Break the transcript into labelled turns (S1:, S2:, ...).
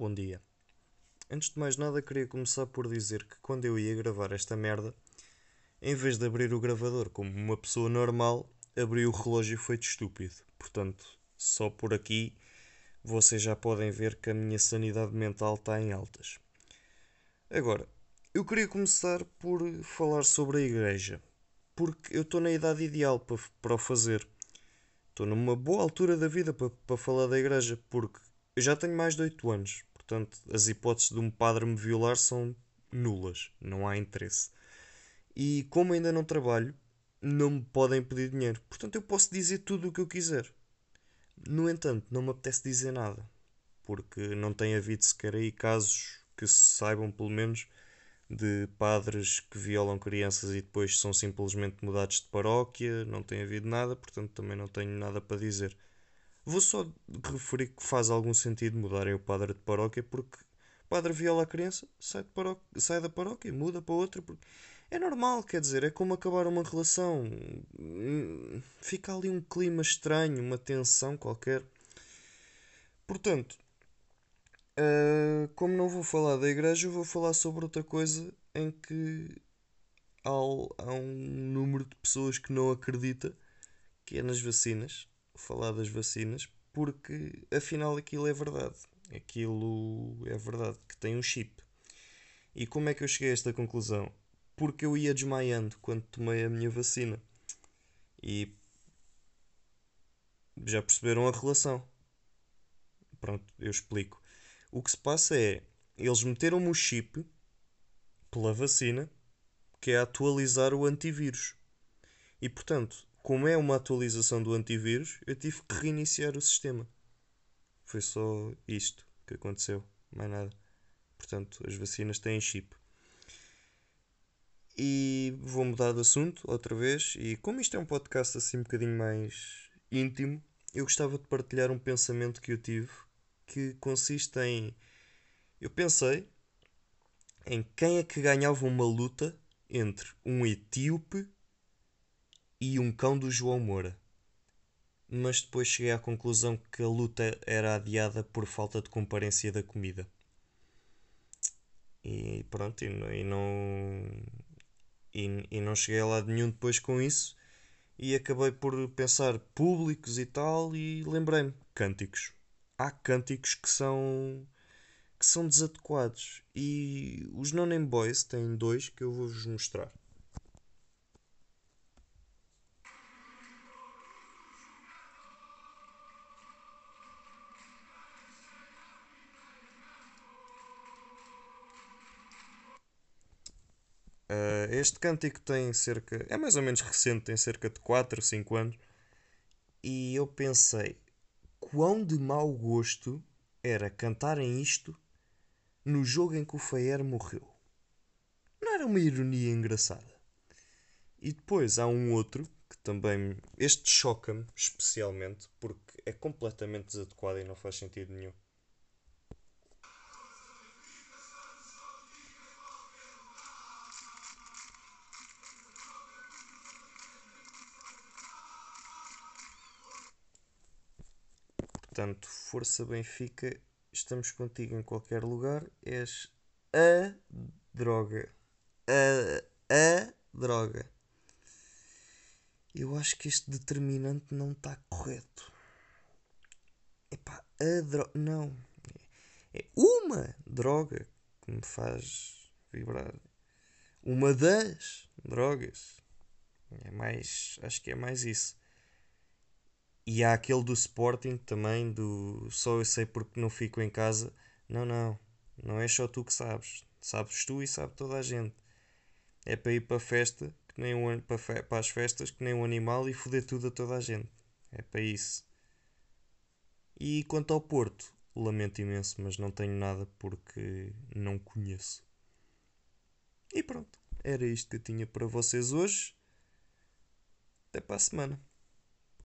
S1: bom dia. Antes de mais nada, queria começar por dizer que quando eu ia gravar esta merda, em vez de abrir o gravador como uma pessoa normal, abri o relógio feito estúpido. Portanto, só por aqui vocês já podem ver que a minha sanidade mental está em altas. Agora, eu queria começar por falar sobre a igreja, porque eu estou na idade ideal para, para o fazer. Estou numa boa altura da vida para, para falar da igreja, porque eu já tenho mais de 8 anos, portanto, as hipóteses de um padre me violar são nulas, não há interesse. E como ainda não trabalho, não me podem pedir dinheiro, portanto, eu posso dizer tudo o que eu quiser. No entanto, não me apetece dizer nada, porque não tem havido sequer aí casos que se saibam, pelo menos, de padres que violam crianças e depois são simplesmente mudados de paróquia, não tem havido nada, portanto também não tenho nada para dizer. Vou só referir que faz algum sentido mudarem o padre de paróquia porque o padre viola a criança, sai, paróquia, sai da paróquia, muda para outra. Porque é normal, quer dizer, é como acabar uma relação. Fica ali um clima estranho, uma tensão qualquer. Portanto, uh, como não vou falar da igreja, vou falar sobre outra coisa em que há, há um número de pessoas que não acredita que é nas vacinas falar das vacinas, porque afinal aquilo é verdade. Aquilo é verdade, que tem um chip. E como é que eu cheguei a esta conclusão? Porque eu ia desmaiando quando tomei a minha vacina. E já perceberam a relação. Pronto, eu explico. O que se passa é, eles meteram-me o chip pela vacina, que é atualizar o antivírus. E portanto, como é uma atualização do antivírus, eu tive que reiniciar o sistema. Foi só isto que aconteceu, mais nada. Portanto, as vacinas têm chip. E vou mudar de assunto outra vez. E como isto é um podcast assim um bocadinho mais íntimo, eu gostava de partilhar um pensamento que eu tive que consiste em. Eu pensei em quem é que ganhava uma luta entre um etíope e um cão do João Moura. Mas depois cheguei à conclusão que a luta era adiada por falta de comparência da comida. E pronto, e, não. E, e não cheguei a lado nenhum depois com isso. E acabei por pensar públicos e tal. E lembrei-me: cânticos. Há cânticos que são. que são desadequados. E os No Name Boys têm dois que eu vou-vos mostrar. Uh, este cântico tem cerca. É mais ou menos recente, tem cerca de 4 ou 5 anos. E eu pensei: quão de mau gosto era cantarem isto no jogo em que o Fayer morreu. Não era uma ironia engraçada. E depois há um outro que também. Este choca-me especialmente porque é completamente desadequado e não faz sentido nenhum. Portanto, Força Benfica, estamos contigo em qualquer lugar. És a droga. A, a droga. Eu acho que este determinante não está correto. Epá, a droga. Não. É uma droga que me faz vibrar. Uma das drogas. É mais. Acho que é mais isso. E há aquele do Sporting também, do só eu sei porque não fico em casa. Não, não. Não é só tu que sabes. Sabes tu e sabe toda a gente. É para ir para a festa, que nem um, para, fe, para as festas, que nem um animal e foder tudo a toda a gente. É para isso. E quanto ao Porto, lamento imenso, mas não tenho nada porque não conheço. E pronto, era isto que eu tinha para vocês hoje. Até para a semana.